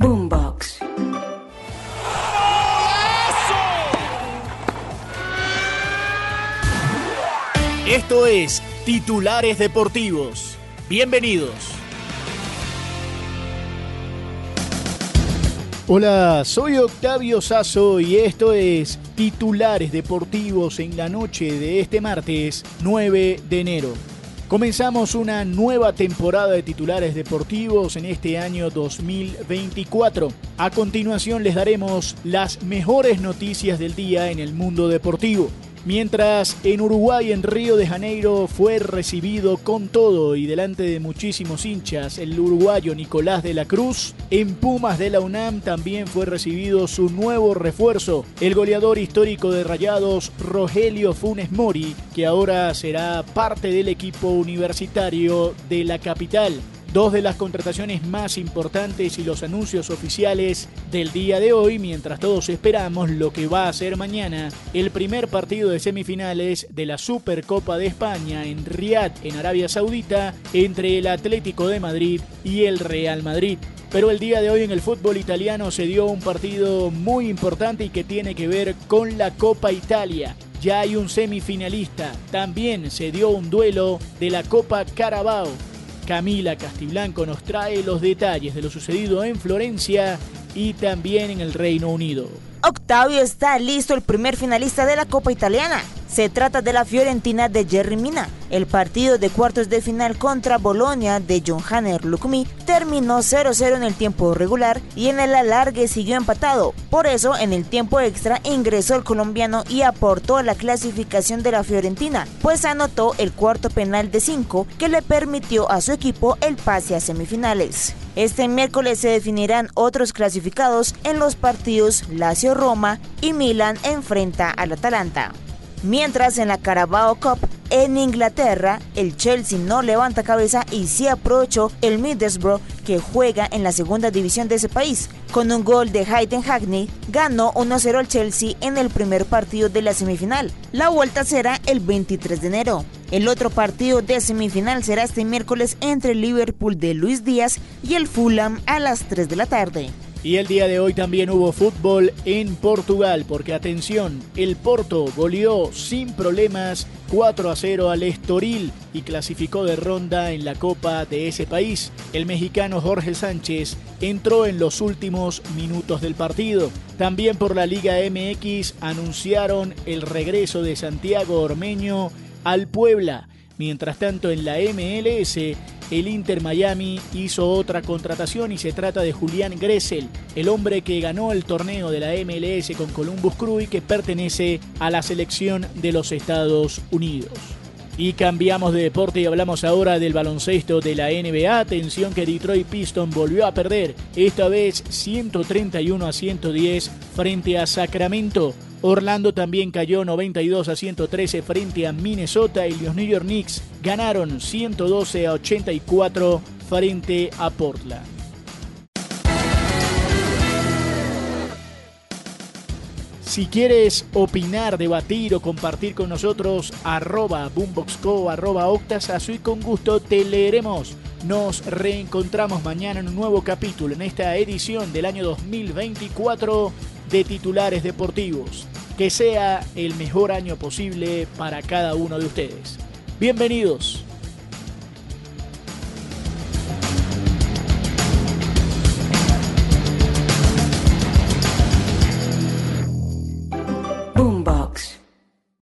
Boombox. Esto es Titulares Deportivos. Bienvenidos. Hola, soy Octavio Sazo y esto es Titulares Deportivos en la noche de este martes 9 de enero. Comenzamos una nueva temporada de titulares deportivos en este año 2024. A continuación les daremos las mejores noticias del día en el mundo deportivo. Mientras en Uruguay, en Río de Janeiro, fue recibido con todo y delante de muchísimos hinchas el uruguayo Nicolás de la Cruz, en Pumas de la UNAM también fue recibido su nuevo refuerzo, el goleador histórico de Rayados, Rogelio Funes Mori, que ahora será parte del equipo universitario de la capital dos de las contrataciones más importantes y los anuncios oficiales del día de hoy, mientras todos esperamos lo que va a ser mañana el primer partido de semifinales de la Supercopa de España en Riad, en Arabia Saudita, entre el Atlético de Madrid y el Real Madrid. Pero el día de hoy en el fútbol italiano se dio un partido muy importante y que tiene que ver con la Copa Italia ya hay un semifinalista. También se dio un duelo de la Copa Carabao Camila Castiblanco nos trae los detalles de lo sucedido en Florencia y también en el Reino Unido. Octavio está listo el primer finalista de la Copa Italiana. Se trata de la Fiorentina de Jerry Mina. El partido de cuartos de final contra Bolonia de John Hanner Lukumi terminó 0-0 en el tiempo regular y en el alargue siguió empatado. Por eso, en el tiempo extra ingresó el colombiano y aportó la clasificación de la Fiorentina, pues anotó el cuarto penal de 5 que le permitió a su equipo el pase a semifinales. Este miércoles se definirán otros clasificados en los partidos Lazio-Roma y Milan enfrenta al Atalanta. Mientras en la Carabao Cup en Inglaterra, el Chelsea no levanta cabeza y sí aprovechó el Middlesbrough que juega en la segunda división de ese país. Con un gol de Hayden Hackney, ganó 1-0 al Chelsea en el primer partido de la semifinal. La vuelta será el 23 de enero. El otro partido de semifinal será este miércoles entre el Liverpool de Luis Díaz y el Fulham a las 3 de la tarde. Y el día de hoy también hubo fútbol en Portugal, porque atención, el Porto goleó sin problemas 4 a 0 al Estoril y clasificó de ronda en la Copa de ese país. El mexicano Jorge Sánchez entró en los últimos minutos del partido. También por la Liga MX anunciaron el regreso de Santiago Ormeño al Puebla. Mientras tanto en la MLS el Inter Miami hizo otra contratación y se trata de Julián Gressel, el hombre que ganó el torneo de la MLS con Columbus Crew y que pertenece a la selección de los Estados Unidos. Y cambiamos de deporte y hablamos ahora del baloncesto de la NBA. Atención que Detroit Piston volvió a perder, esta vez 131 a 110 frente a Sacramento. Orlando también cayó 92 a 113 frente a Minnesota y los New York Knicks ganaron 112 a 84 frente a Portland. Si quieres opinar, debatir o compartir con nosotros, arroba boomboxco, arroba octasazo y con gusto te leeremos. Nos reencontramos mañana en un nuevo capítulo en esta edición del año 2024 de titulares deportivos. Que sea el mejor año posible para cada uno de ustedes. Bienvenidos.